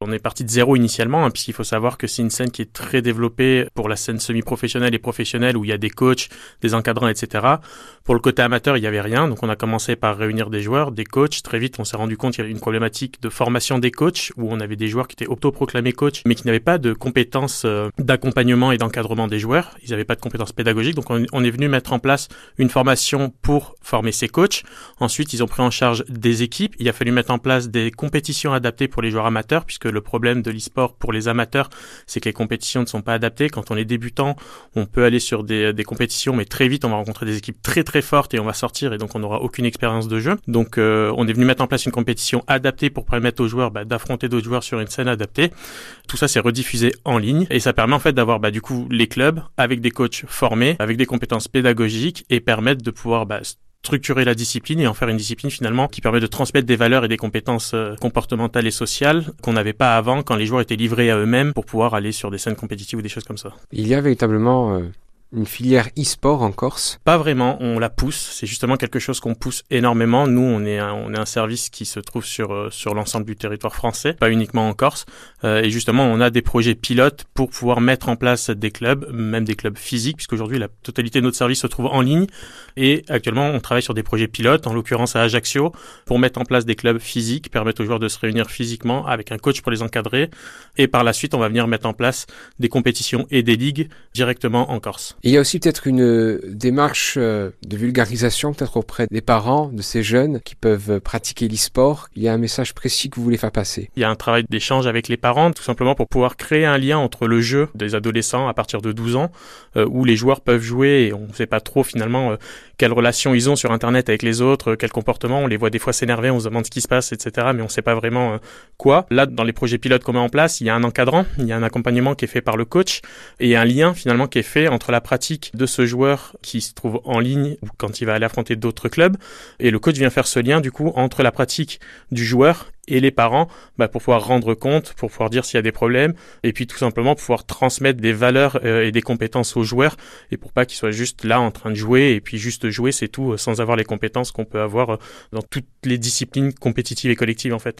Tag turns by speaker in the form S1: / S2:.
S1: On est parti de zéro initialement, hein, puisqu'il faut savoir que c'est une scène qui est très développée pour la scène semi-professionnelle et professionnelle, où il y a des coachs, des encadrants, etc. Pour le côté amateur, il n'y avait rien, donc on a commencé par réunir des joueurs, des coachs. Très vite, on s'est rendu compte qu'il y avait une problématique de formation des coachs, où on avait des joueurs qui étaient autoproclamés coachs, mais qui n'avaient pas de compétences euh, d'accompagnement et d'encadrement des joueurs. Ils n'avaient pas de compétences pédagogiques, donc on, on est venu mettre en place une formation pour former ces coachs. Ensuite, ils ont pris en charge des équipes. Il a fallu mettre en place des compétitions adaptées pour les joueurs amateurs, puisque le problème de l'e-sport pour les amateurs, c'est que les compétitions ne sont pas adaptées. Quand on est débutant, on peut aller sur des, des, compétitions, mais très vite, on va rencontrer des équipes très très fortes et on va sortir et donc on n'aura aucune expérience de jeu. Donc euh, on est venu mettre en place une compétition adaptée pour permettre aux joueurs bah, d'affronter d'autres joueurs sur une scène adaptée. Tout ça, c'est rediffusé en ligne et ça permet en fait d'avoir bah, du coup les clubs avec des coachs formés, avec des compétences pédagogiques et permettre de pouvoir bah, structurer la discipline et en faire une discipline finalement qui permet de transmettre des valeurs et des compétences euh, comportementales et sociales qu'on n'avait pas avant quand les joueurs étaient livrés à eux-mêmes pour pouvoir aller sur des scènes compétitives ou des choses comme ça.
S2: Il y a véritablement euh, une filière e-sport en Corse?
S1: Pas vraiment, on la pousse. C'est justement quelque chose qu'on pousse énormément. Nous, on est un, on est un service qui se trouve sur euh, sur l'ensemble du territoire français, pas uniquement en Corse. Euh, et justement, on a des projets pilotes pour pouvoir mettre en place des clubs, même des clubs physiques, puisqu'aujourd'hui la totalité de notre service se trouve en ligne. Et actuellement, on travaille sur des projets pilotes, en l'occurrence à Ajaccio, pour mettre en place des clubs physiques, permettre aux joueurs de se réunir physiquement avec un coach pour les encadrer. Et par la suite, on va venir mettre en place des compétitions et des ligues directement en Corse.
S2: Il y a aussi peut-être une euh, démarche euh, de vulgarisation peut-être auprès des parents de ces jeunes qui peuvent pratiquer l'e-sport. Il y a un message précis que vous voulez faire passer.
S1: Il y a un travail d'échange avec les parents, tout simplement pour pouvoir créer un lien entre le jeu des adolescents à partir de 12 ans, euh, où les joueurs peuvent jouer et on ne sait pas trop finalement quelles relations ils ont sur Internet avec les autres, quel comportement. On les voit des fois s'énerver, on se demande ce qui se passe, etc. Mais on ne sait pas vraiment quoi. Là, dans les projets pilotes qu'on met en place, il y a un encadrant, il y a un accompagnement qui est fait par le coach et un lien finalement qui est fait entre la pratique de ce joueur qui se trouve en ligne ou quand il va aller affronter d'autres clubs. Et le coach vient faire ce lien du coup entre la pratique du joueur et les parents bah, pour pouvoir rendre compte, pour pouvoir dire s'il y a des problèmes, et puis tout simplement pouvoir transmettre des valeurs euh, et des compétences aux joueurs, et pour pas qu'ils soient juste là en train de jouer, et puis juste jouer, c'est tout, euh, sans avoir les compétences qu'on peut avoir euh, dans toutes les disciplines compétitives et collectives en fait.